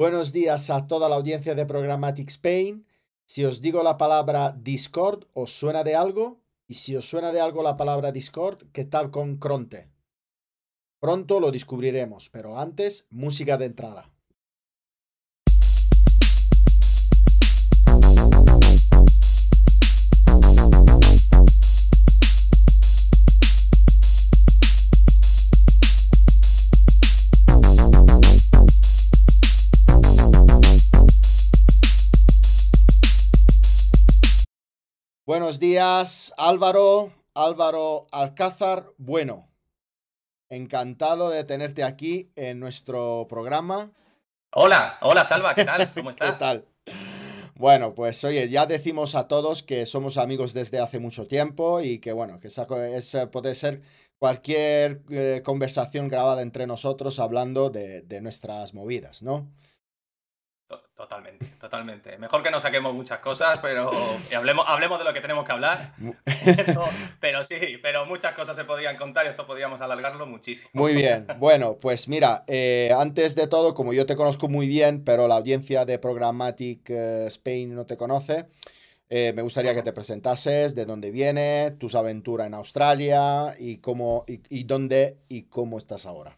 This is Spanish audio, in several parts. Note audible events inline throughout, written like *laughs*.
Buenos días a toda la audiencia de Programmatic Spain. Si os digo la palabra Discord, ¿os suena de algo? Y si os suena de algo la palabra Discord, ¿qué tal con Cronte? Pronto lo descubriremos, pero antes, música de entrada. Buenos días, Álvaro, Álvaro Alcázar. Bueno, encantado de tenerte aquí en nuestro programa. Hola, hola Salva, ¿qué tal? ¿Cómo *laughs* estás? ¿Qué tal? Bueno, pues oye, ya decimos a todos que somos amigos desde hace mucho tiempo y que bueno, que es, puede ser cualquier eh, conversación grabada entre nosotros hablando de, de nuestras movidas, ¿no? Totalmente, totalmente. Mejor que no saquemos muchas cosas, pero hablemos, hablemos de lo que tenemos que hablar. *laughs* Pero, sí, pero muchas cosas se podían contar y esto podríamos alargarlo muchísimo. Muy bien. Bueno, pues mira, eh, antes de todo, como yo te conozco muy bien, pero la audiencia de Programmatic eh, Spain no te conoce, eh, me gustaría que te presentases, de dónde viene, tus aventuras en Australia y cómo y dónde y cómo estás ahora.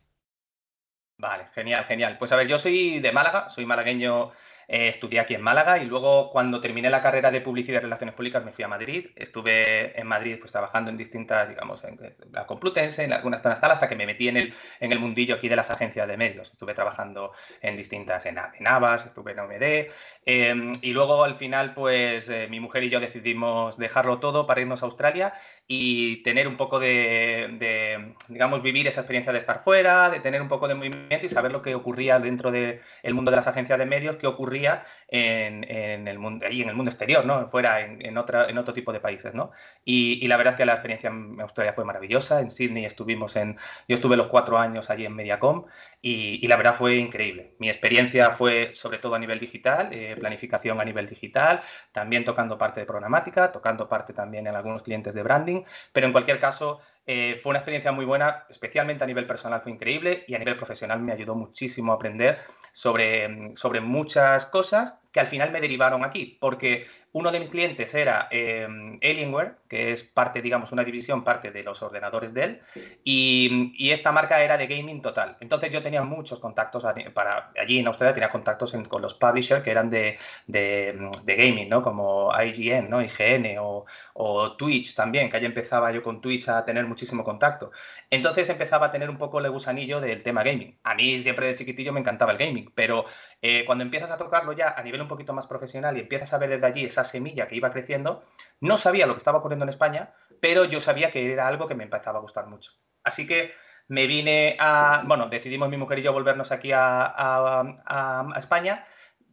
Vale, genial, genial. Pues a ver, yo soy de Málaga, soy malagueño eh, estudié aquí en Málaga y luego cuando terminé la carrera de publicidad y relaciones públicas me fui a Madrid. Estuve en Madrid pues trabajando en distintas, digamos, en la Complutense, en algunas zonas tal, hasta que me metí en el, en el mundillo aquí de las agencias de medios. Estuve trabajando en distintas, en, Navas, estuve en OMD. Em, y luego al final pues eh, mi mujer y yo decidimos dejarlo todo para irnos a Australia y tener un poco de, digamos, vivir esa experiencia de estar fuera, de tener un poco de movimiento y saber lo que ocurría dentro del mundo de las agencias de medios, qué ocurría en, el mundo, ahí en el mundo exterior, ¿no? Fuera, en, en, en otro tipo de países, ¿no? Y, la verdad es que la experiencia en Australia fue maravillosa. En Sydney estuvimos en, yo estuve los cuatro años allí en Mediacom y, la verdad fue increíble. Mi experiencia fue sobre todo a nivel digital, eh, planificación a nivel digital, también tocando parte de programática, tocando parte también en algunos clientes de branding, pero en cualquier caso eh, fue una experiencia muy buena, especialmente a nivel personal fue increíble y a nivel profesional me ayudó muchísimo a aprender sobre, sobre muchas cosas que al final me derivaron aquí, porque uno de mis clientes era eh, Alienware, que es parte, digamos, una división, parte de los ordenadores Dell, y, y, esta marca era de gaming total. Entonces yo tenía muchos contactos para allí en Australia, tenía contactos con los publishers que eran de, de, de, gaming, ¿no? Como IGN, ¿no? IGN o, o, Twitch también, que allí empezaba yo con Twitch a tener muchísimo contacto. Entonces empezaba a tener un poco el gusanillo del tema gaming. A mí siempre de chiquitillo me encantaba el gaming, pero eh, cuando empiezas a tocarlo ya a nivel un poquito más profesional y empiezas a ver desde allí esa semilla que iba creciendo, no sabía lo que estaba ocurriendo en España, pero yo sabía que era algo que me empezaba a gustar mucho. Así que me vine a, bueno, decidimos mi mujer y yo volvernos aquí a, España.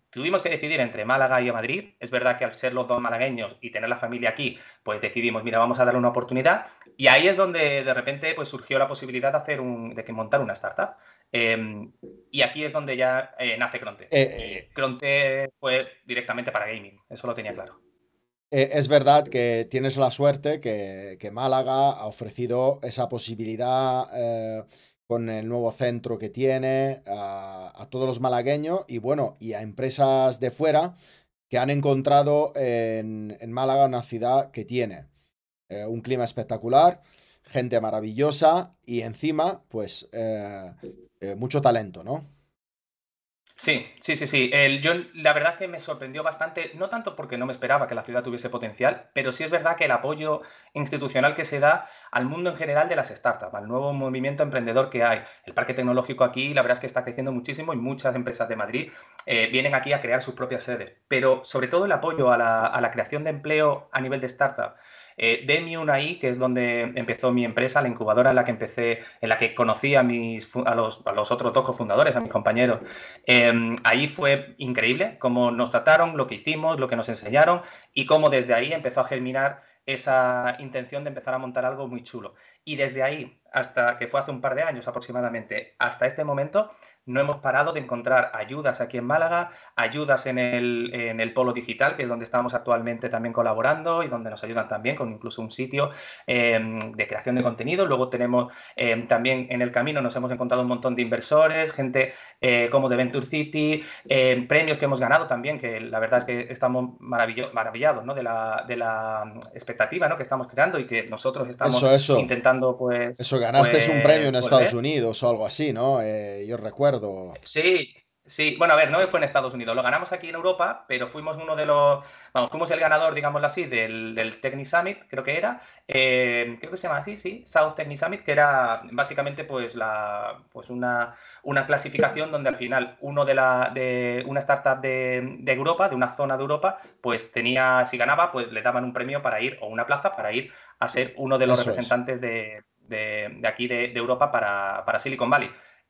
Tuvimos que decidir entre Málaga y Madrid. Es verdad que al ser los dos malagueños y tener la familia aquí, pues decidimos, mira, vamos a darle una oportunidad. Y ahí es donde de repente pues, surgió la posibilidad de, hacer un, de que montar una startup. Em, y aquí es donde ya eh, nace Cronte. Eh, eh, Cronte fue directamente para gaming, eso lo tenía claro. es verdad que tienes la suerte que, Málaga ha ofrecido esa posibilidad con el nuevo centro que tiene a, todos los malagueños y bueno, y a empresas de fuera que han encontrado en, Málaga una ciudad que tiene un clima espectacular, gente maravillosa y encima, pues eh, mucho talento, ¿no? Sí, sí, sí, sí. El, yo la verdad es que me sorprendió bastante, no tanto porque no me esperaba que la ciudad tuviese potencial, pero sí es verdad que el apoyo institucional que se da al mundo en general de las startups, al nuevo movimiento emprendedor que hay. El parque tecnológico aquí, la verdad es que está creciendo muchísimo y muchas empresas de Madrid eh, vienen aquí a crear sus propias sedes. Pero sobre todo el apoyo a la, a la creación de empleo a nivel de startup eh, Demium ahí, que es donde empezó mi empresa, la incubadora en la que empecé, en la que conocí a, mis, a, los, a los otros dos cofundadores, a mis compañeros. Em, ahí fue increíble cómo nos trataron, lo que hicimos, lo que nos enseñaron y cómo desde ahí empezó a germinar esa intención de empezar a montar algo muy chulo. Y desde ahí, hasta que fue hace un par de años aproximadamente, hasta este momento, no hemos parado de encontrar ayudas aquí en Málaga, ayudas en el, en el Polo Digital, que es donde estamos actualmente también colaborando y donde nos ayudan también con incluso un sitio em, de creación de contenido. Luego tenemos em, también en el camino nos hemos encontrado un montón de inversores, gente eh, como de Venture City, em, premios que hemos ganado también, que la verdad es que estamos maravillados ¿no? de, la, de la expectativa ¿no? que estamos creando y que nosotros estamos intentando pues... Eso, ganaste un pues, premio en Estados Unidos o algo así, ¿no? Eh, yo recuerdo. Sí, Sí, bueno, a ver, no fue en Estados Unidos, lo ganamos aquí en Europa, pero fuimos uno de los, vamos, fuimos el ganador, digámoslo así, del, del Technic Summit, creo que era, eh, creo que se llama así, sí, South Technic Summit, que era básicamente pues la, pues una, una clasificación donde al final uno de la, de una startup de, de, Europa, de una zona de Europa, pues tenía, si ganaba, pues le daban un premio para ir, o una plaza para ir a ser uno de los representantes de, de, aquí de, Europa para, para Silicon Valley.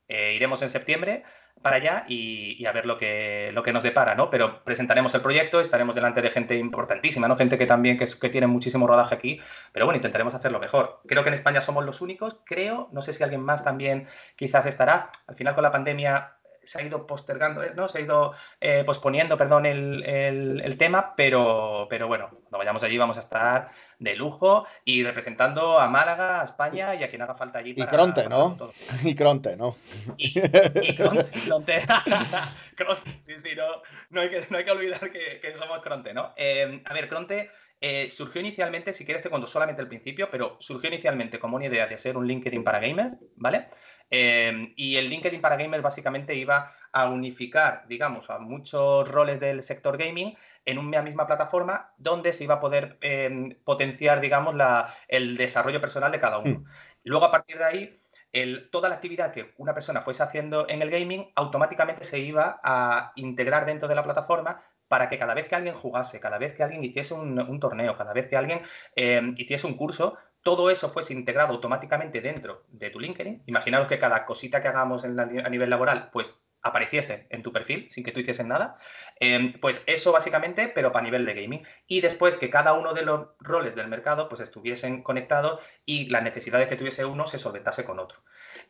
Eh, iremos en septiembre para allá y, a ver lo que, lo que nos depara, ¿no? Pero presentaremos el proyecto, estaremos delante de gente importantísima, ¿no? Gente que también que, que tiene muchísimo rodaje aquí, pero bueno, intentaremos hacerlo mejor. Creo que en España somos los únicos, creo, no sé si alguien más también quizás estará. Al final con la pandemia se ha ido postergando, ¿no? Se ha ido eh, posponiendo, perdón, el, tema, pero, pero bueno, cuando vayamos allí vamos a estar de lujo y representando a Málaga, a España y a quien haga falta allí. y Cronte, *laughs* ¿no? Y Cronte, ¿no? Y, *laughs* Cronte, Cronte. *laughs* sí, sí, no, no, hay, que, no hay que olvidar que, somos Cronte, ¿no? Eh, a ver, Cronte eh, surgió inicialmente, si quieres te cuento solamente el principio, pero surgió inicialmente como una idea de ser un LinkedIn para gamers, ¿vale? Em, y el LinkedIn para gamers básicamente iba a unificar, digamos, a muchos roles del sector gaming en una misma plataforma donde se iba a poder em, potenciar, digamos, la, el desarrollo personal de cada uno. Hmm. Luego, a partir de ahí, el, toda la actividad que una persona fuese haciendo en el gaming automáticamente se iba a integrar dentro de la plataforma para que cada vez que alguien jugase, cada vez que alguien hiciese un, torneo, cada vez que alguien em, hiciese un curso, todo eso fuese integrado automáticamente dentro de tu LinkedIn. Imaginaros que cada cosita que hagamos a nivel laboral, pues apareciese en tu perfil sin que tú hicieses nada. Em, pues eso básicamente, pero para nivel de gaming. Y después que cada uno de los roles del mercado pues estuviesen conectados y las necesidades que tuviese uno se solventase con otro.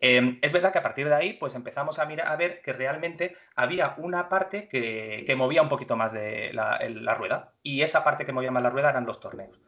Em, es verdad que a partir de ahí pues empezamos a, mirar, a ver que realmente había una parte que, movía un poquito más de la, rueda. Y esa parte que movía más la rueda eran los torneos.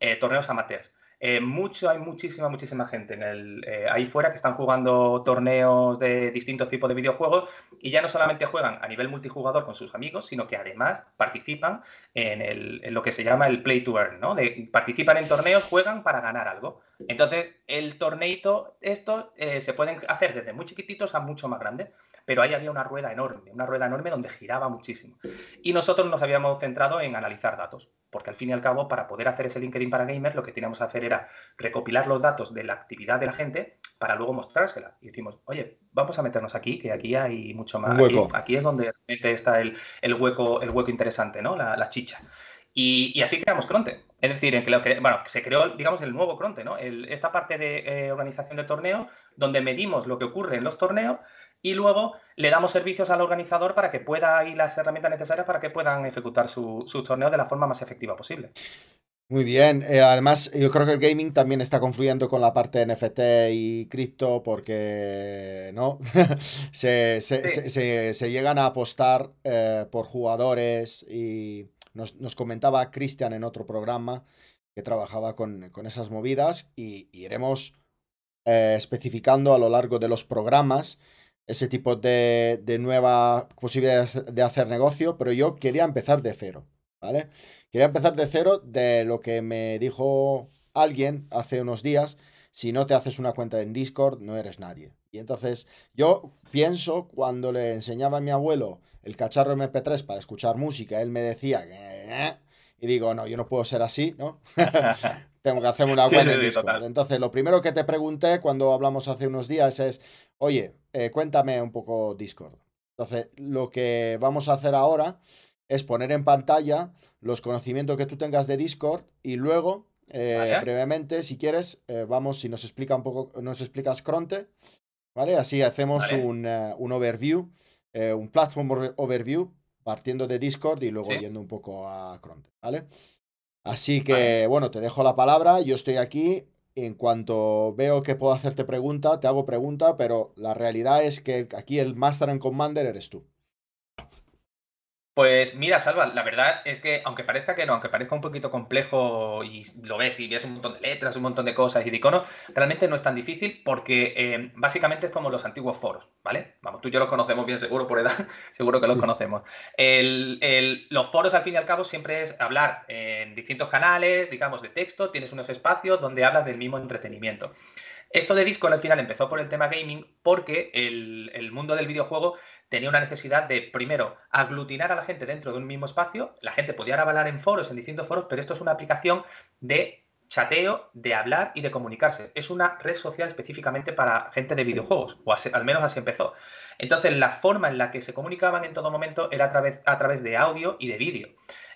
Eh, torneos amateurs. Eh, mucho, hay muchísima, muchísima gente en el, eh, ahí fuera que están jugando torneos de distintos tipos de videojuegos y ya no solamente juegan a nivel multijugador con sus amigos, sino que además participan en, lo que se llama el play to earn, ¿no? participan en torneos, juegan para ganar algo. Entonces, el torneito, estos eh, se pueden hacer desde muy chiquititos a mucho más grandes pero ahí había una rueda enorme, una rueda enorme donde giraba muchísimo. Y nosotros nos habíamos centrado en analizar datos, porque al fin y al cabo, para poder hacer ese LinkedIn para gamers, lo que teníamos que hacer era recopilar los datos de la actividad de la gente para luego mostrársela. Y decimos, oye, vamos a meternos aquí, que aquí hay mucho más. Aquí, es donde está el, hueco, el hueco interesante, ¿no? La, chicha. Y, así creamos Cronte. Es decir, en que lo que, bueno, se creó, digamos, el nuevo Cronte, ¿no? esta parte de eh, organización de torneos, donde medimos lo que ocurre en los torneos y luego le damos servicios al organizador para que pueda y las herramientas necesarias para que puedan ejecutar sus su torneos de la forma más efectiva posible. Muy bien, eh, además yo creo que el gaming también está confluyendo con la parte de NFT y cripto porque no *laughs* se, se, llegan a apostar eh, por jugadores y nos, comentaba Cristian en otro programa que trabajaba con, esas movidas y, iremos eh, especificando a lo largo de los programas ese tipo de, de nuevas posibilidades de hacer negocio, pero yo quería empezar de cero, ¿vale? Quería empezar de cero de lo que me dijo alguien hace unos días, si no te haces una cuenta en Discord, no eres nadie. Y entonces yo pienso cuando le enseñaba a mi abuelo el cacharro MP3 para escuchar música, él me decía que... Y digo, no, yo no puedo ser así, ¿no? *laughs* Tengo que hacerme una cuenta en Discord. Entonces, lo primero que te pregunté cuando hablamos hace unos días es, oye, eh, cuéntame un poco Discord. Entonces, lo que vamos a hacer ahora es poner en pantalla los conocimientos que tú tengas de Discord y luego, eh, brevemente, si quieres, eh, vamos, si nos explica un poco, nos explicas Cronte, ¿vale? Así hacemos un, un, overview, un platform overview partiendo de Discord y luego yendo un poco a Cronte, ¿vale? Así que, bueno, te dejo la palabra, yo estoy aquí. En cuanto veo que puedo hacerte pregunta, te hago pregunta, pero la realidad es que aquí el Master and Commander eres tú. Pues mira, Salva, la verdad es que aunque parezca que no, aunque parezca un poquito complejo y lo ves y ves un montón de letras, un montón de cosas y de iconos, realmente no es tan difícil porque eh, básicamente es como los antiguos foros, ¿vale? Vamos, tú y yo los conocemos bien seguro por edad, *laughs* seguro que los conocemos. los foros al fin y al cabo siempre es hablar en distintos canales, digamos, de texto, tienes unos espacios donde hablas del mismo entretenimiento. Esto de Discord al final empezó por el tema gaming porque el, el mundo del videojuego tenía una necesidad de, primero, aglutinar a la gente dentro de un mismo espacio. La gente podía hablar en foros, en distintos foros, pero esto es una aplicación de chateo, de hablar y de comunicarse. Es una red social específicamente para gente de videojuegos, o al menos así empezó. Entonces, la forma en la que se comunicaban en todo momento era a través, a través de audio y de vídeo.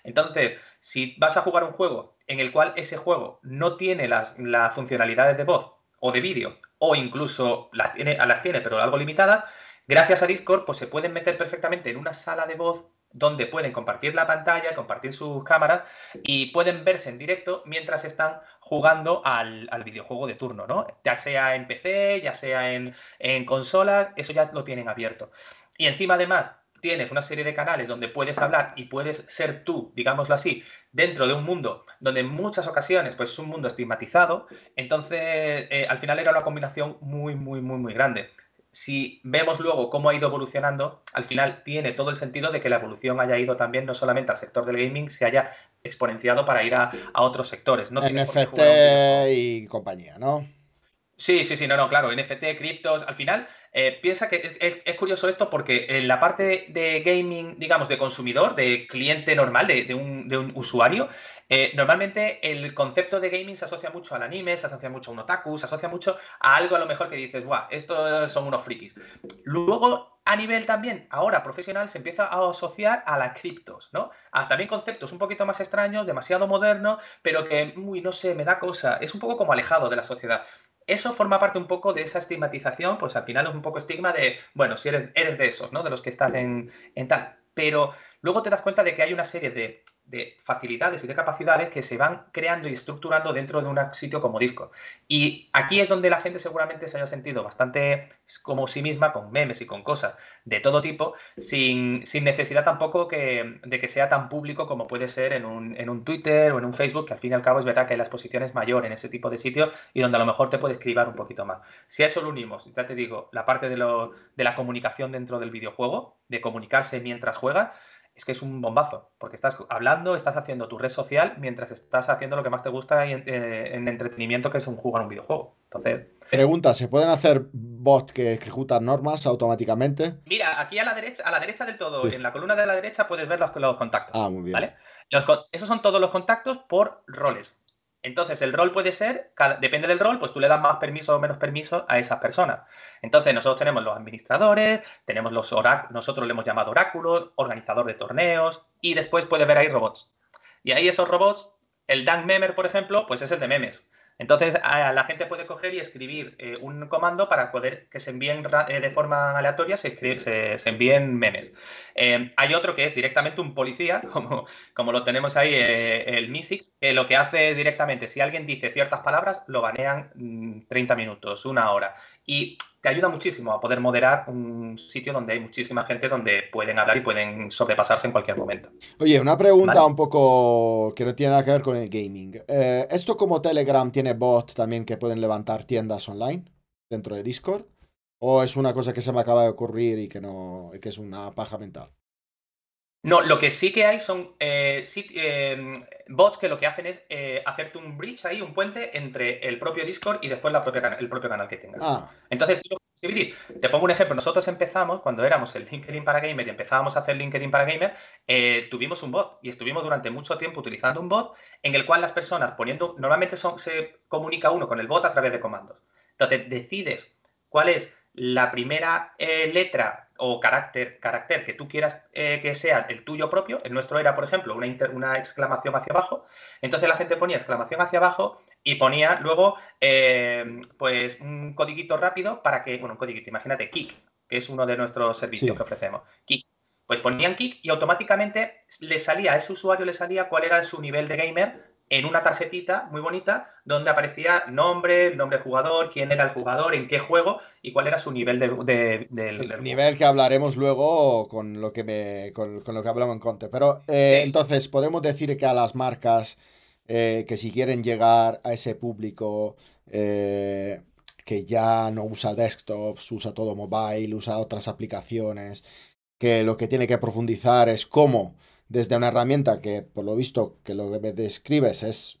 Entonces, si vas a jugar un juego en el cual ese juego no tiene las, las funcionalidades de voz o de vídeo, o incluso las tiene, las tiene pero algo limitadas, Gracias a Discord, pues se pueden meter perfectamente en una sala de voz donde pueden compartir la pantalla, compartir sus cámaras y pueden verse en directo mientras están jugando al, videojuego de turno, ¿no? Ya sea en PC, ya sea en, en consolas, eso ya lo tienen abierto. Y encima, además, tienes una serie de canales donde puedes hablar y puedes ser tú, digámoslo así, dentro de un mundo donde en muchas ocasiones pues es un mundo estigmatizado, entonces eh, al final era una combinación muy, muy, muy, muy grande si vemos luego cómo ha ido evolucionando, al final tiene todo el sentido de que la evolución haya ido también no solamente al sector del gaming, se haya exponenciado para ir a, otros sectores. No NFT y compañía, ¿no? Sí, sí, sí, no, no, claro, NFT, criptos, al final eh, piensa que es, curioso esto porque en la parte de gaming, digamos, de consumidor, de cliente normal, de, un, usuario, eh, normalmente el concepto de gaming se asocia mucho al anime, se asocia mucho a un otaku, se asocia mucho a algo a lo mejor que dices, guau, estos son unos frikis. Luego, a nivel también, ahora profesional, se empieza a asociar a las criptos, ¿no? A también conceptos un poquito más extraños, demasiado modernos, pero que, uy, no sé, me da cosa. Es un poco como alejado de la sociedad eso forma parte un poco de esa estigmatización, pues al final es un poco estigma de, bueno, si eres, eres de esos, ¿no? De los que estás en, en tal. Pero luego te das cuenta de que hay una serie de de facilidades y de capacidades que se van creando y estructurando dentro de un sitio como Discord. Y aquí es donde la gente seguramente se haya sentido bastante como sí misma, con memes y con cosas de todo tipo, sin, necesidad tampoco que, de que sea tan público como puede ser en un, en un, Twitter o en un Facebook, que al fin y al cabo es verdad que la exposición es mayor en ese tipo de sitios y donde a lo mejor te puede escribir un poquito más. Si a eso lo unimos, ya te digo, la parte de, lo, de la comunicación dentro del videojuego, de comunicarse mientras juega, es que es un bombazo, porque estás hablando, estás haciendo tu red social mientras estás haciendo lo que más te gusta en, eh, entretenimiento, que es un jugar un videojuego. Entonces. Pregunta, ¿se pueden hacer bots que ejecutan normas automáticamente? Mira, aquí a la derecha, a la derecha del todo, en la columna de la derecha puedes ver los, los contactos. Ah, muy bien. ¿vale? esos son todos los contactos por roles. Entonces, el rol puede ser, depende del rol, pues tú le das más permiso o menos permiso a esas personas. Entonces, nosotros tenemos los administradores, tenemos los oráculos, nosotros le hemos llamado oráculos, organizador de torneos, y después puede ver ahí robots. Y ahí esos robots, el Dan Memer, por ejemplo, pues es el de memes. Entonces, la gente puede coger y escribir eh, un comando para poder que se envíen eh, de forma aleatoria, se, se, envíen memes. Eh, hay otro que es directamente un policía, *laughs* como, como lo tenemos ahí, el MISIX, que lo que hace directamente, si alguien dice ciertas palabras, lo banean 30 mm, minutos, una hora. Y te ayuda muchísimo a poder moderar un sitio donde hay muchísima gente donde pueden hablar y pueden sobrepasarse en cualquier momento. Oye, una pregunta un poco que no tiene nada que ver con el gaming. Eh, ¿Esto como Telegram tiene bot también que pueden levantar tiendas online dentro de Discord? ¿O es una cosa que se me acaba de ocurrir y que, no, que es una paja mental? No, lo que sí que hay son eh, em, bots que lo que hacen es eh, hacerte un bridge ahí, un puente entre el propio Discord y después la propia, el propio canal que tengas. Ah. Entonces, te pongo un ejemplo. Nosotros empezamos, cuando éramos el LinkedIn para Gamer y empezábamos a hacer LinkedIn para Gamer, eh, tuvimos un bot y estuvimos durante mucho tiempo utilizando un bot en el cual las personas poniendo, normalmente son, se comunica uno con el bot a través de comandos. Entonces, decides cuál es la primera letra o carácter, carácter que tú quieras eh, que sea el tuyo propio. El nuestro era, por ejemplo, una, una, exclamación hacia abajo. Entonces la gente ponía exclamación hacia abajo y ponía luego eh, pues un codiguito rápido para que, bueno, un codiguito, imagínate, Kik, que es uno de nuestros servicios que ofrecemos. Kik. Pues ponían Kik y automáticamente le salía, a ese usuario le salía cuál era su nivel de gamer en una tarjetita muy bonita donde aparecía nombre, nombre del jugador, quién era el jugador, en qué juego y cuál era su nivel de, del nivel que hablaremos luego con lo que me con, lo que hablamos en Conte. Pero eh, entonces podemos decir que a las marcas eh, que si quieren llegar a ese público eh, que ya no usa desktops, usa todo mobile, usa otras aplicaciones, que lo que tiene que profundizar es cómo desde una herramienta que por lo visto que lo que me describes es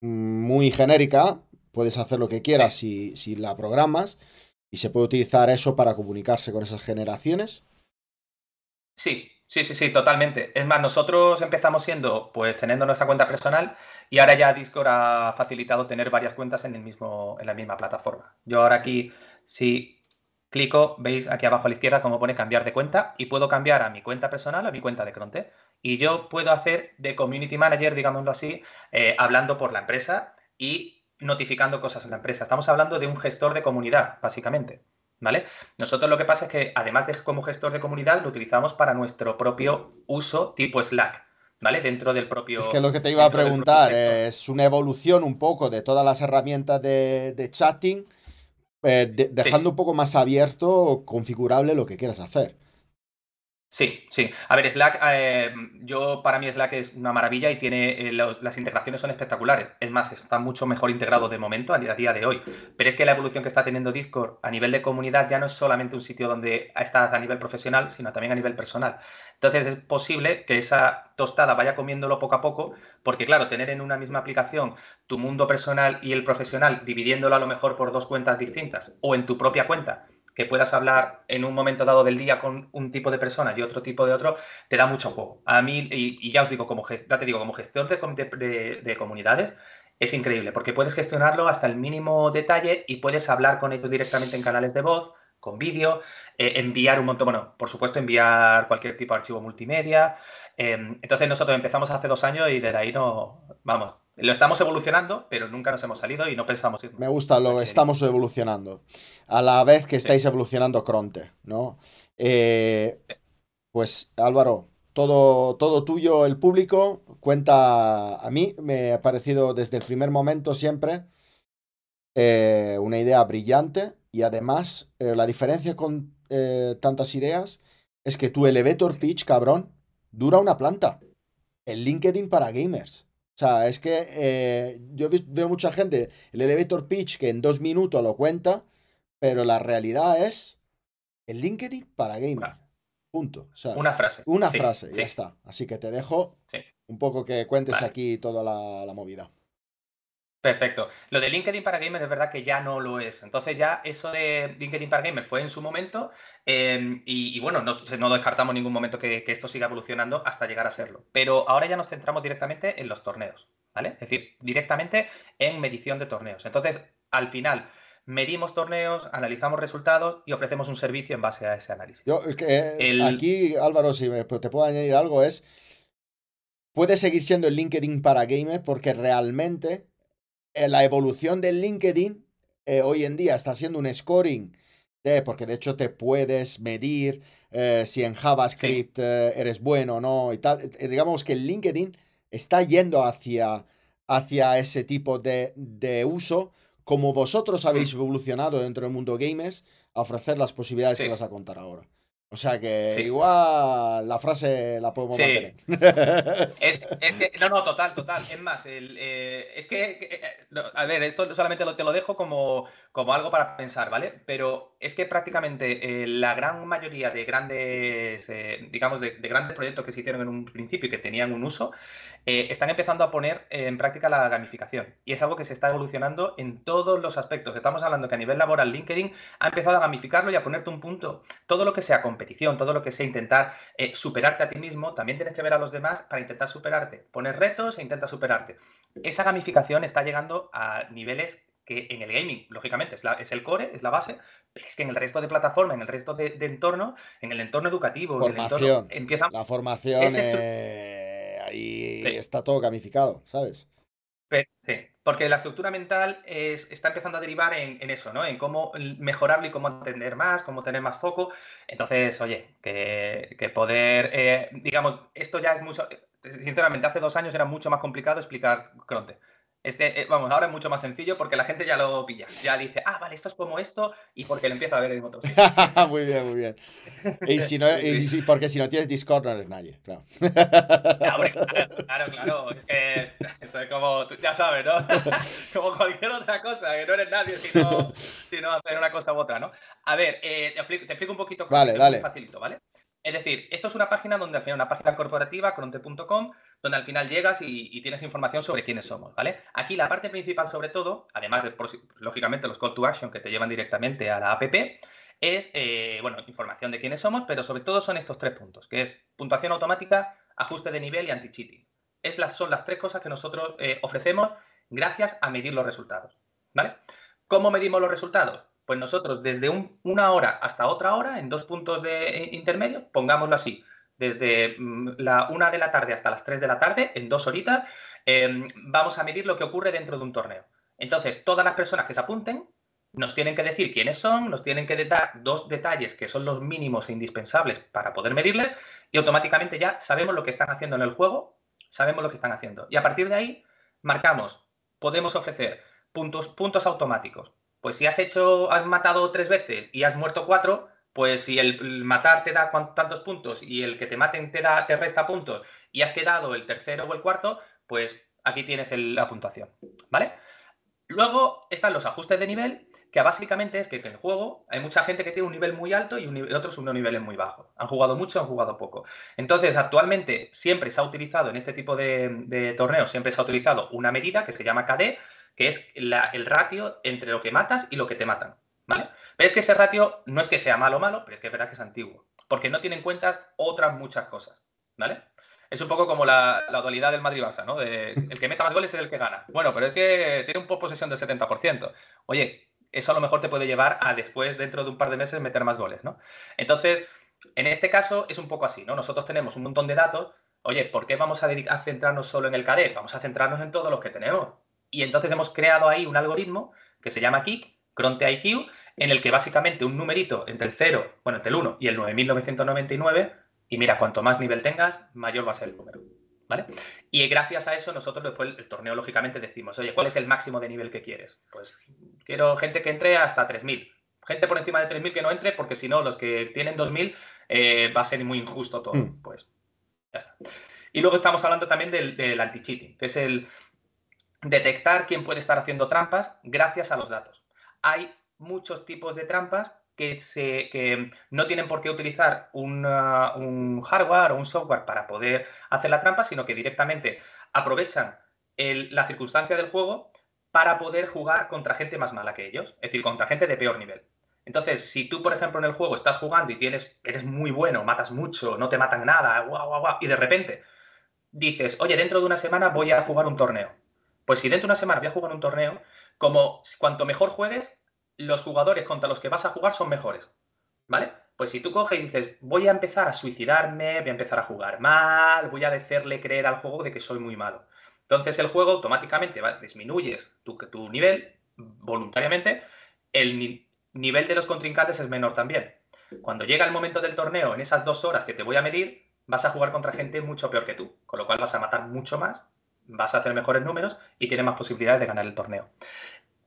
muy genérica, puedes hacer lo que quieras si, si la programas y se puede utilizar eso para comunicarse con esas generaciones. Sí, sí, sí, sí, totalmente. Es más, nosotros empezamos siendo, pues, teniendo nuestra cuenta personal y ahora ya Discord ha facilitado tener varias cuentas en, el mismo, en la misma plataforma. Yo ahora aquí, si clico, veis aquí abajo a la izquierda cómo pone cambiar de cuenta y puedo cambiar a mi cuenta personal a mi cuenta de Cronte. Y yo puedo hacer de community manager, digámoslo así, eh, hablando por la empresa y notificando cosas en la empresa. Estamos hablando de un gestor de comunidad, básicamente. ¿Vale? Nosotros lo que pasa es que, además de como gestor de comunidad, lo utilizamos para nuestro propio uso tipo Slack. ¿Vale? Dentro del propio. Es que lo que te iba a preguntar es una evolución un poco de todas las herramientas de, chatting, eh, dejando un poco más abierto configurable lo que quieras hacer. Sí, sí. A ver, Slack, eh, yo para mí Slack es una maravilla y tiene eh, las integraciones son espectaculares. Es más, está mucho mejor integrado de momento a, día de hoy. Pero es que la evolución que está teniendo Discord a nivel de comunidad ya no es solamente un sitio donde estás a nivel profesional, sino también a nivel personal. Entonces es posible que esa tostada vaya comiéndolo poco a poco, porque claro, tener en una misma aplicación tu mundo personal y el profesional, dividiéndolo a lo mejor por dos cuentas distintas, o en tu propia cuenta que puedas hablar en un momento dado del día con un tipo de persona y otro tipo de otro, te da mucho juego. A mí, y, ya os digo, como, ya te digo, como gestor de, comunidades, es increíble, porque puedes gestionarlo hasta el mínimo detalle y puedes hablar con ellos directamente en canales de voz, con vídeo, eh, enviar un montón, bueno, por supuesto, enviar cualquier tipo de archivo multimedia. Em, entonces nosotros empezamos hace dos años y desde ahí no, vamos, lo estamos evolucionando, pero nunca nos hemos salido y no pensamos Me gusta, lo estamos evolucionando. A la vez que estáis evolucionando Cronte, ¿no? Eh, pues Álvaro, todo, todo tuyo, el público, cuenta a mí, me ha parecido desde el primer momento siempre eh, una idea brillante y además eh, la diferencia con tantas ideas es que tu elevator pitch, cabrón, dura una planta. El LinkedIn para gamers. O sea, es que eh, yo veo mucha gente, el elevator pitch que en dos minutos lo cuenta, pero la realidad es el LinkedIn para gamer. Punto. una frase. Una frase, ya está. Así que te dejo un poco que cuentes aquí toda la movida. Perfecto. Lo de LinkedIn para gamers es verdad que ya no lo es. Entonces ya eso de LinkedIn para gamers fue en su momento em, y, bueno, no, no, descartamos en ningún momento que, esto siga evolucionando hasta llegar a serlo. Pero ahora ya nos centramos directamente en los torneos, ¿vale? Es decir, directamente en medición de torneos. Entonces, al final, medimos torneos, analizamos resultados y ofrecemos un servicio en base a ese análisis. Yo, Aquí, Álvaro, si te puedo añadir algo, es... Puede seguir siendo el LinkedIn para gamers porque realmente la evolución del LinkedIn eh, hoy en día está haciendo un scoring, de, porque de hecho te puedes medir eh, si en JavaScript eres bueno o no y tal. digamos que el LinkedIn está yendo hacia, hacia ese tipo de, de uso, como vosotros habéis evolucionado dentro del mundo gamers, a ofrecer las posibilidades que vas a contar ahora. O sea que igual la frase la podemos mantener. *laughs* Es, que, no, no, total, total. Es más, eh, es que, eh, a ver, esto solamente lo, te lo dejo como, como algo para pensar, ¿vale? Pero es que prácticamente eh, la gran mayoría de grandes, digamos, de, grandes proyectos que se hicieron en un principio y que tenían un uso, están empezando a poner en práctica la gamificación. Y es algo que se está evolucionando en todos los aspectos. Estamos hablando que a nivel laboral LinkedIn ha empezado a gamificarlo y a ponerte un punto. Todo lo que sea competición, todo lo que sea intentar superarte a ti mismo, también tienes que ver a los demás para intentar superarte. Poner retos e intenta superarte. Esa gamificación está llegando a niveles que en el gaming, lógicamente, es, es, el core, es la base, pero es que en el resto de plataformas, en el resto de, entorno, en el entorno educativo, formación, empieza... La formación eh, ahí está todo gamificado, ¿sabes? Sí, porque la estructura mental está empezando a derivar en, eso, ¿no? En cómo mejorarlo y cómo entender más, cómo tener más foco. Entonces, oye, que, poder, eh, digamos, esto ya es mucho, sinceramente, hace dos años era mucho más complicado explicar Cronte. Este, vamos, ahora es mucho más sencillo porque la gente ya lo pilla. Ya dice, ah, vale, esto es como esto, y porque lo empieza a ver en otros. *laughs* muy bien, muy bien. Y si no, *laughs* porque si no tienes Discord, no eres nadie, claro. claro, claro, Es que esto es como, ya sabes, ¿no? *laughs* como cualquier otra cosa, que no eres nadie sino, sino hacer una cosa u otra, ¿no? A ver, eh, te, explico, un poquito. Vale, dale. Facilito, ¿vale? Es decir, esto es una página donde al final, una página corporativa, cronte.com, donde al final llegas y, tienes información sobre quiénes somos, ¿vale? Aquí la parte principal, sobre todo, además de, lógicamente, los call to action que te llevan directamente a la app, es, eh, bueno, información de quiénes somos, pero sobre todo son estos tres puntos, que es puntuación automática, ajuste de nivel y anti-cheating. Las, son las tres cosas que nosotros eh, ofrecemos gracias a medir los resultados, ¿vale? ¿Cómo medimos los resultados? Pues nosotros desde una hora hasta otra hora, en dos puntos de eh, intermedio, pongámoslo así, desde mm, la una de la tarde hasta las 3 de la tarde, en dos horitas, em, vamos a medir lo que ocurre dentro de un torneo. Entonces, todas las personas que se apunten nos tienen que decir quiénes son, nos tienen que dar dos detalles que son los mínimos e indispensables para poder medirles y automáticamente ya sabemos lo que están haciendo en el juego, sabemos lo que están haciendo. Y a partir de ahí, marcamos, podemos ofrecer puntos, puntos automáticos, pues si has hecho, has matado tres veces y has muerto cuatro, pues si el, matar te da tantos puntos y el que te maten te, da, te resta puntos y has quedado el tercero o el cuarto, pues aquí tienes la puntuación, ¿vale? Luego están los ajustes de nivel, que básicamente es que en el juego hay mucha gente que tiene un nivel muy alto y otros unos niveles muy bajos. Han jugado mucho, han jugado poco. Entonces, actualmente siempre se ha utilizado en este tipo de, de torneos, siempre se ha utilizado una medida que se llama KD, que es el ratio entre lo que matas y lo que te matan. ¿vale? Pero es que ese ratio no es que sea malo o malo, pero es que es verdad que es antiguo, porque no tiene en cuenta otras muchas cosas. ¿vale? Es un poco como la, dualidad del Madrid-Barça, ¿no? El que meta más goles es el que gana. Bueno, pero es que tiene un poco posesión del 70%. Oye, eso a lo mejor te puede llevar a después, dentro de un par de meses, meter más goles, ¿no? Entonces, en este caso es un poco así, ¿no? Nosotros tenemos un montón de datos. Oye, ¿por qué vamos a, a centrarnos solo en el cadet? Vamos a centrarnos en todos los que tenemos. Y entonces hemos creado ahí un algoritmo que se llama Kik, Cronte IQ, en el que básicamente un numerito entre el 0, bueno, entre el 1 y el 9999, y mira, cuanto más nivel tengas, mayor va a ser el número. ¿Vale? Y gracias a eso nosotros después el torneo lógicamente decimos, oye, ¿cuál es el máximo de nivel que quieres? Pues quiero gente que entre hasta 3.000. Gente por encima de 3.000 que no entre, porque si no, los que tienen 2.000 eh, va a ser muy injusto todo. Mm. Pues ya está. Y luego estamos hablando también del, del anti-cheating, que es el, detectar quién puede estar haciendo trampas gracias a los datos. Hay muchos tipos de trampas que, no tienen por qué utilizar un hardware o un software para poder hacer la trampa, sino que directamente aprovechan la circunstancia del juego para poder jugar contra gente más mala que ellos, es decir, contra gente de peor nivel. Entonces, si tú, por ejemplo, en el juego estás jugando y tienes, eres muy bueno, matas mucho, no te matan nada, guau, guau, guau, y de repente dices, oye, dentro de una semana voy a jugar un torneo pues si dentro de una semana voy a jugar un torneo, como cuanto mejor juegues, los jugadores contra los que vas a jugar son mejores. ¿Vale? Pues si tú coges y dices, voy a empezar a suicidarme, voy a empezar a jugar mal, voy a hacerle creer al juego de que soy muy malo. Entonces el juego automáticamente va, disminuyes tu, tu nivel voluntariamente, el nivel de los contrincantes es menor también. Cuando llega el momento del torneo, en esas dos horas que te voy a medir, vas a jugar contra gente mucho peor que tú, con lo cual vas a matar mucho más vas a hacer mejores números y tienes más posibilidades de ganar el torneo.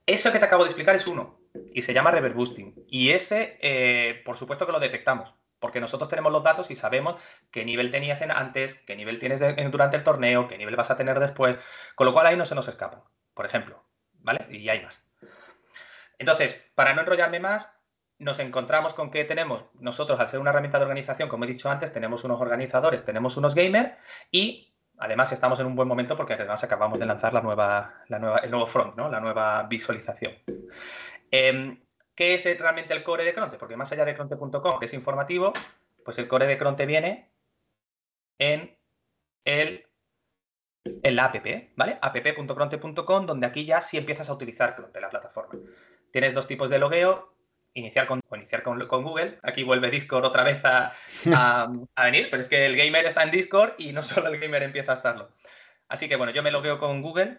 Eso que te acabo de explicar es uno y se llama reverse boosting. Y ese, eh, por supuesto que lo detectamos, porque nosotros tenemos los datos y sabemos qué nivel tenías en antes, qué nivel tienes durante el torneo, qué nivel vas a tener después, con lo cual ahí no se nos escapa, por ejemplo, ¿vale? Y hay más. Entonces, para no enrollarme más, nos encontramos con que tenemos, nosotros al ser una herramienta de organización, como he dicho antes, tenemos unos organizadores, tenemos unos gamers y Además, estamos en un buen momento porque además acabamos de lanzar la nueva, la nueva, el nuevo front, ¿no? la nueva visualización. Em, ¿Qué es realmente el core de Cronte? Porque más allá de cronte.com, que es informativo, pues el core de Cronte viene en el en la app, ¿vale? app.cronte.com, donde aquí ya sí empiezas a utilizar Cronte, la plataforma. Tienes dos tipos de logueo, iniciar con, iniciar con, Google. Aquí vuelve Discord otra vez a, venir, pero es que el gamer está en Discord y no solo el gamer empieza a estarlo. Así que bueno, yo me logueo con Google.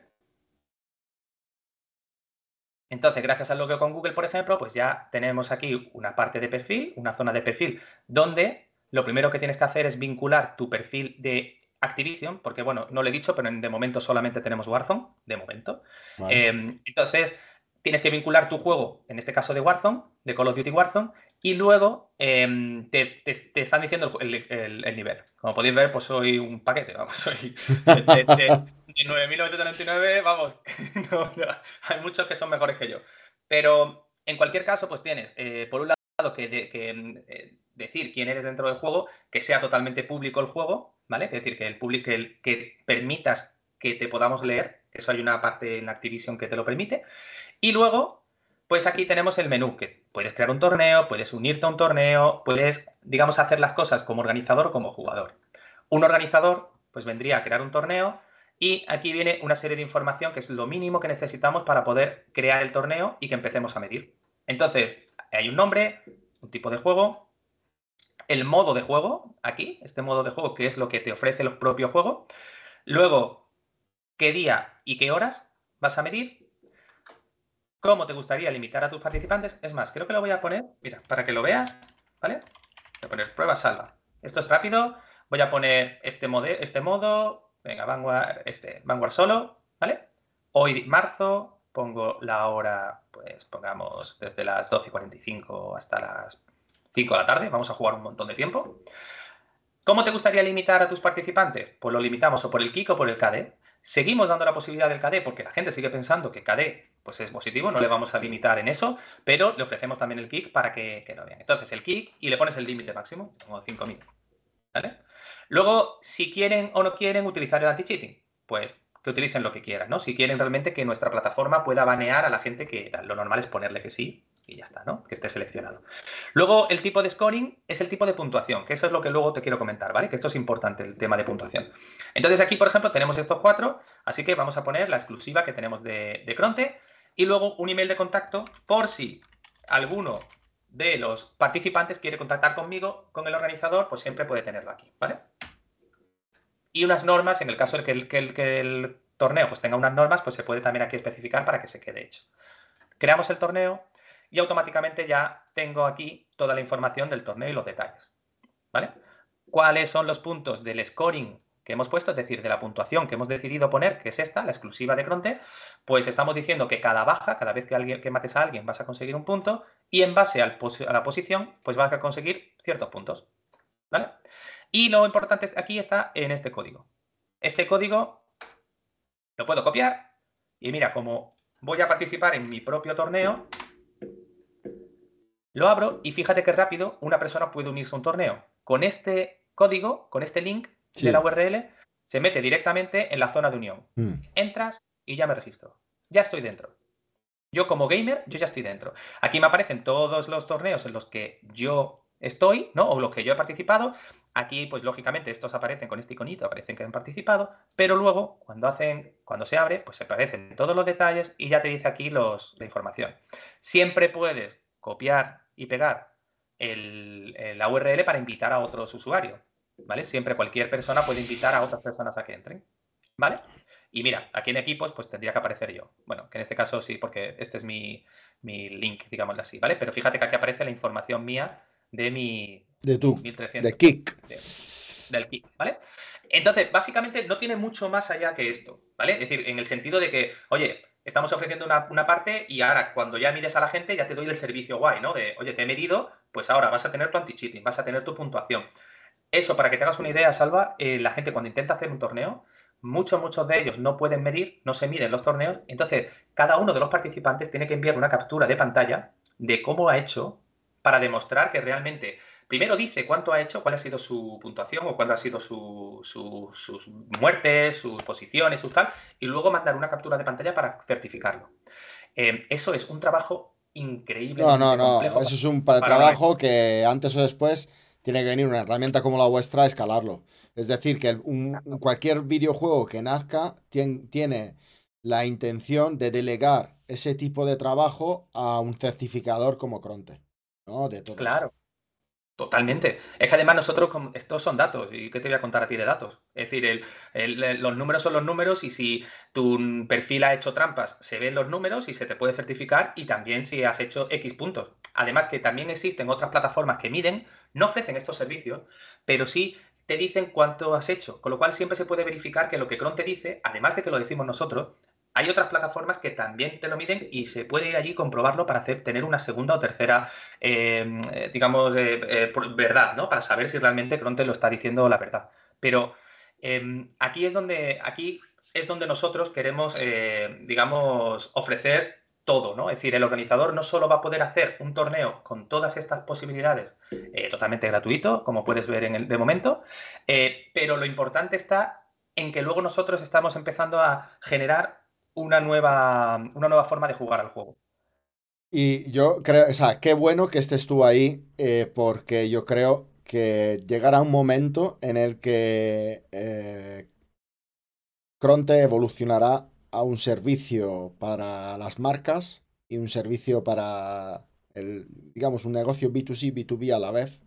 Entonces, gracias al logueo con Google, por ejemplo, pues ya tenemos aquí una parte de perfil, una zona de perfil, donde lo primero que tienes que hacer es vincular tu perfil de Activision, porque bueno, no lo he dicho, pero de momento solamente tenemos Warzone, de momento. Em, entonces, tienes que vincular tu juego, en este caso de Warzone, de Call of Duty Warzone, y luego em, te, están diciendo el, nivel. Como podéis ver, pues soy un paquete, vamos, soy de, 9.999, vamos, *laughs* hay muchos que son mejores que yo. Pero en cualquier caso, pues tienes, eh, por un lado, que, eh, decir quién eres dentro del juego, que sea totalmente público el juego, ¿vale? Es decir, que el público, que, que permitas que te podamos leer, eso hay una parte en Activision que te lo permite. Y luego, pues aquí tenemos el menú, que puedes crear un torneo, puedes unirte a un torneo, puedes, digamos, hacer las cosas como organizador o como jugador. Un organizador, pues vendría a crear un torneo y aquí viene una serie de información que es lo mínimo que necesitamos para poder crear el torneo y que empecemos a medir. Entonces, hay un nombre, un tipo de juego, el modo de juego, aquí, este modo de juego que es lo que te ofrece los propios juegos. Luego, qué día y qué horas vas a medir cómo te gustaría limitar a tus participantes. Es más, creo que lo voy a poner, mira, para que lo veas, ¿vale? Voy a poner prueba salva. Esto es rápido. Voy a poner este, este modo, venga, Vanguard, este, Vanguard solo, ¿vale? Hoy, marzo, pongo la hora, pues pongamos desde las 12 y 45 hasta las 5 de la tarde. Vamos a jugar un montón de tiempo. ¿Cómo te gustaría limitar a tus participantes? Pues lo limitamos o por el kick o por el KD. Seguimos dando la posibilidad del KD porque la gente sigue pensando que KD pues es positivo, no le vamos a limitar en eso, pero le ofrecemos también el kick para que, que lo vean. Entonces el kick y le pones el límite máximo, como 5.000. ¿Vale? Luego, si quieren o no quieren utilizar el anti-cheating, pues que utilicen lo que quieran, ¿no? Si quieren realmente que nuestra plataforma pueda banear a la gente que lo normal es ponerle que sí y ya está, ¿no? Que esté seleccionado. Luego, el tipo de scoring es el tipo de puntuación, que eso es lo que luego te quiero comentar, ¿vale? Que esto es importante, el tema de puntuación. Entonces, aquí, por ejemplo, tenemos estos cuatro, así que vamos a poner la exclusiva que tenemos de, de Cronte y luego un email de contacto por si alguno de los participantes quiere contactar conmigo, con el organizador, pues siempre puede tenerlo aquí, ¿vale? Y unas normas, en el caso de que el, que que el torneo pues tenga unas normas, pues se puede también aquí especificar para que se quede hecho. Creamos el torneo, y automáticamente ya tengo aquí toda la información del torneo y los detalles. ¿Vale? ¿Cuáles son los puntos del scoring que hemos puesto, es decir, de la puntuación que hemos decidido poner, que es esta, la exclusiva de Cronte, pues estamos diciendo que cada baja, cada vez que, alguien, que mates a alguien vas a conseguir un punto y en base a la posición, pues vas a conseguir ciertos puntos. ¿Vale? Y lo importante aquí está en este código. Este código lo puedo copiar y mira, como voy a participar en mi propio torneo, lo abro y fíjate qué rápido una persona puede unirse a un torneo. Con este código, con este link de la URL, se mete directamente en la zona de unión. Mm. Entras y ya me registro. Ya estoy dentro. Yo como gamer, yo ya estoy dentro. Aquí me aparecen todos los torneos en los que yo estoy, ¿no? O los que yo he participado. Aquí, pues lógicamente, estos aparecen con este iconito, aparecen que han participado, pero luego, cuando hacen, cuando se abre, pues se aparecen todos los detalles y ya te dice aquí los, la información. Siempre puedes copiar y pegar la URL para invitar a otros usuarios, ¿vale? Siempre cualquier persona puede invitar a otras personas a que entren, ¿vale? Y mira, aquí en equipos pues tendría que aparecer yo. Bueno, que en este caso sí, porque este es mi, link, digámoslo así, ¿vale? Pero fíjate que aquí aparece la información mía de mi... De tu, de Kik. del Kik, ¿vale? Entonces, básicamente no tiene mucho más allá que esto, ¿vale? Es decir, en el sentido de que, oye, estamos ofreciendo una, parte y ahora cuando ya mides a la gente ya te doy el servicio guay, ¿no? De, oye, te he medido, pues ahora vas a tener tu anti-cheating, vas a tener tu puntuación. Eso, para que te hagas una idea, Salva, eh, la gente cuando intenta hacer un torneo, muchos, muchos de ellos no pueden medir, no se miden los torneos, entonces cada uno de los participantes tiene que enviar una captura de pantalla de cómo ha hecho para demostrar que realmente primero dice cuánto ha hecho, cuál ha sido su puntuación o cuándo ha sido su, sus muertes, sus posiciones, su tal, y luego mandar una captura de pantalla para certificarlo. Eh, eso es un trabajo increíble. No, no, no, eso es un trabajo que antes o después tiene que venir una herramienta como la vuestra a escalarlo. Es decir, que cualquier videojuego que nazca tiene la intención de delegar ese tipo de trabajo a un certificador como Cronte. ¿no? De todo claro. Totalmente. Es que además nosotros, estos son datos, ¿y qué te voy a contar a ti de datos? Es decir, los números son los números y si tu perfil ha hecho trampas, se ven los números y se te puede certificar y también si has hecho X puntos. Además que también existen otras plataformas que miden, no ofrecen estos servicios, pero sí te dicen cuánto has hecho. Con lo cual siempre se puede verificar que lo que Chrome te dice, además de que lo decimos nosotros, hay otras plataformas que también te lo miden y se puede ir allí y comprobarlo para hacer, tener una segunda o tercera, em, eh, digamos, eh, verdad, ¿no? Para saber si realmente Chrome te lo está diciendo la verdad. Pero em, aquí es donde, aquí es donde nosotros queremos, eh, digamos, ofrecer todo, ¿no? Es decir, el organizador no solo va a poder hacer un torneo con todas estas posibilidades totalmente gratuito, como puedes ver en el de momento, pero lo importante está en que luego nosotros estamos empezando a generar una nueva, una nueva forma de jugar al juego. Y yo creo, o sea, qué bueno que estés tú ahí, eh, porque yo creo que llegará un momento en el que eh, Cronte evolucionará a un servicio para las marcas y un servicio para el, digamos, un negocio B2C, B2B a la vez.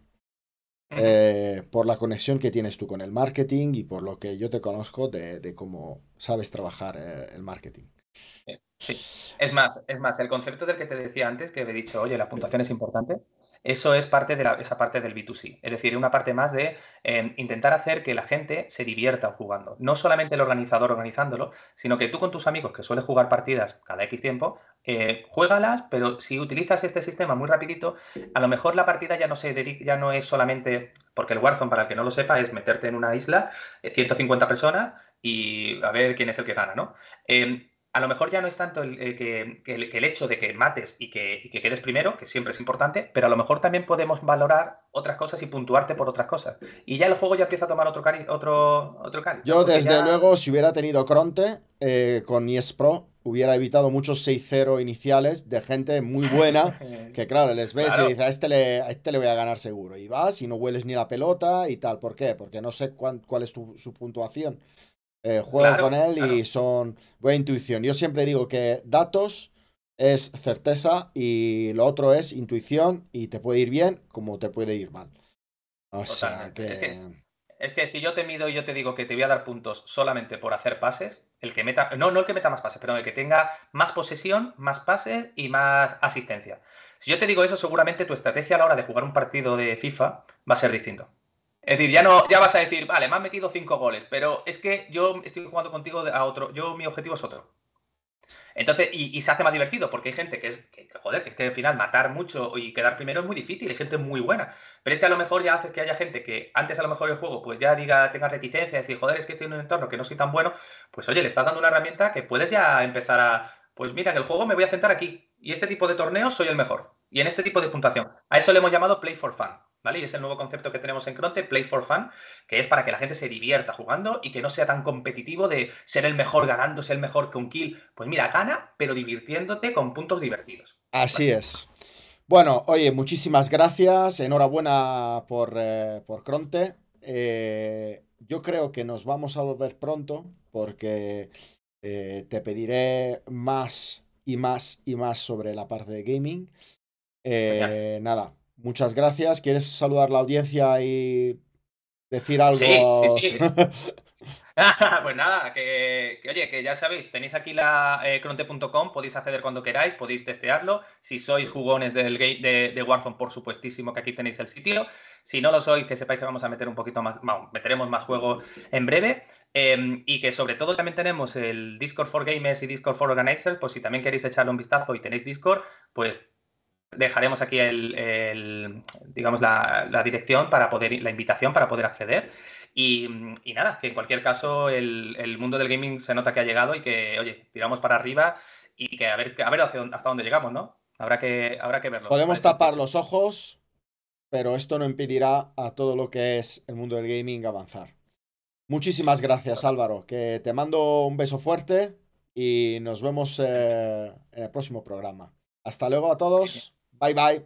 Eh, por la conexión que tienes tú con el marketing y por lo que yo te conozco de, cómo sabes trabajar eh, el marketing. Sí. Es más, es más, el concepto del que te decía antes, que he dicho, oye, la puntuación es importante, eso es parte de esa parte del B2C, es decir, una parte más de em, intentar hacer que la gente se divierta jugando. No solamente el organizador organizándolo, sino que tú con tus amigos que sueles jugar partidas cada X tiempo, eh, juégalas, pero si utilizas este sistema muy rapidito, a lo mejor la partida ya no, se ya no es solamente, porque el Warzone, para el que no lo sepa, es meterte en una isla, 150 eh, personas y a ver quién es el que gana, ¿no? Em, a lo mejor ya no es tanto el, que, el, hecho de que mates y que, quedes primero, que siempre es importante, pero a lo mejor también podemos valorar otras cosas y puntuarte por otras cosas. Y ya el juego ya empieza a tomar otro cari otro, otro Yo, desde luego, si hubiera tenido Cronte eh, con Yes Pro, hubiera evitado muchos 6-0 iniciales de gente muy buena, *laughs* que claro, les ves y dices, a este, le, a este le voy a ganar seguro. Y vas y no hueles ni la pelota y tal. ¿Por qué? Porque no sé cuál es su puntuación. Eh, juego con él y son buena intuición. Yo siempre digo que datos es certeza y lo otro es intuición y te puede ir bien como te puede ir mal. O sea que... Es, que... si yo te mido y yo te digo que te voy a dar puntos solamente por hacer pases, el que meta, no, no el que meta más pases, pero el que tenga más posesión, más pases y más asistencia. Si yo te digo eso, seguramente tu estrategia a la hora de jugar un partido de FIFA va a ser distinto. Es decir, ya no, ya vas a decir, vale, me han metido cinco goles, pero es que yo estoy jugando contigo a otro, yo mi objetivo es otro. Entonces, y, se hace más divertido, porque hay gente que es, que, joder, que es que al final matar mucho y quedar primero es muy difícil, hay gente muy buena. Pero es que a lo mejor ya haces que haya gente que antes a lo mejor el juego, pues ya diga, tenga reticencia, decir, joder, es que estoy en un entorno que no soy tan bueno, pues oye, le estás dando una herramienta que puedes ya empezar a, pues mira, en el juego me voy a centrar aquí, y este tipo de torneos soy el mejor, y en este tipo de puntuación. A eso le hemos llamado Play for Fun. ¿Vale? Y es el nuevo concepto que tenemos en Cronte, Play for Fun, que es para que la gente se divierta jugando y que no sea tan competitivo de ser el mejor ganando, ser el mejor con kill. Pues mira, gana, pero divirtiéndote con puntos divertidos. Así es. Bueno, oye, muchísimas gracias. Enhorabuena por, eh, por Cronte. Eh, yo creo que nos vamos a volver pronto porque eh, te pediré más y más y más sobre la parte de gaming. nada, Muchas gracias. ¿Quieres saludar la audiencia y decir algo? Sí, sí, sí. *laughs* *laughs* pues nada, que, oye, que ya sabéis, tenéis aquí la eh, cronte.com, podéis acceder cuando queráis, podéis testearlo. Si sois jugones del gate de, de, Warzone, por supuestísimo que aquí tenéis el sitio. Si no lo sois, que sepáis que vamos a meter un poquito más, bueno, meteremos más juego en breve. Em, y que sobre todo también tenemos el Discord for Gamers y Discord for Organizers, pues si también queréis echarle un vistazo y tenéis Discord, pues dejaremos aquí el, digamos la, dirección para poder, la invitación para poder acceder. Y, nada, que en cualquier caso el, mundo del gaming se nota que ha llegado y que, oye, tiramos para arriba y que a ver, a ver hasta dónde llegamos, ¿no? Habrá que, habrá que verlo. Podemos tapar los ojos, pero esto no impedirá a todo lo que es el mundo del gaming avanzar. Muchísimas gracias, Álvaro. Que te mando un beso fuerte y nos vemos eh, en el próximo programa. Hasta luego a todos. Bye bye.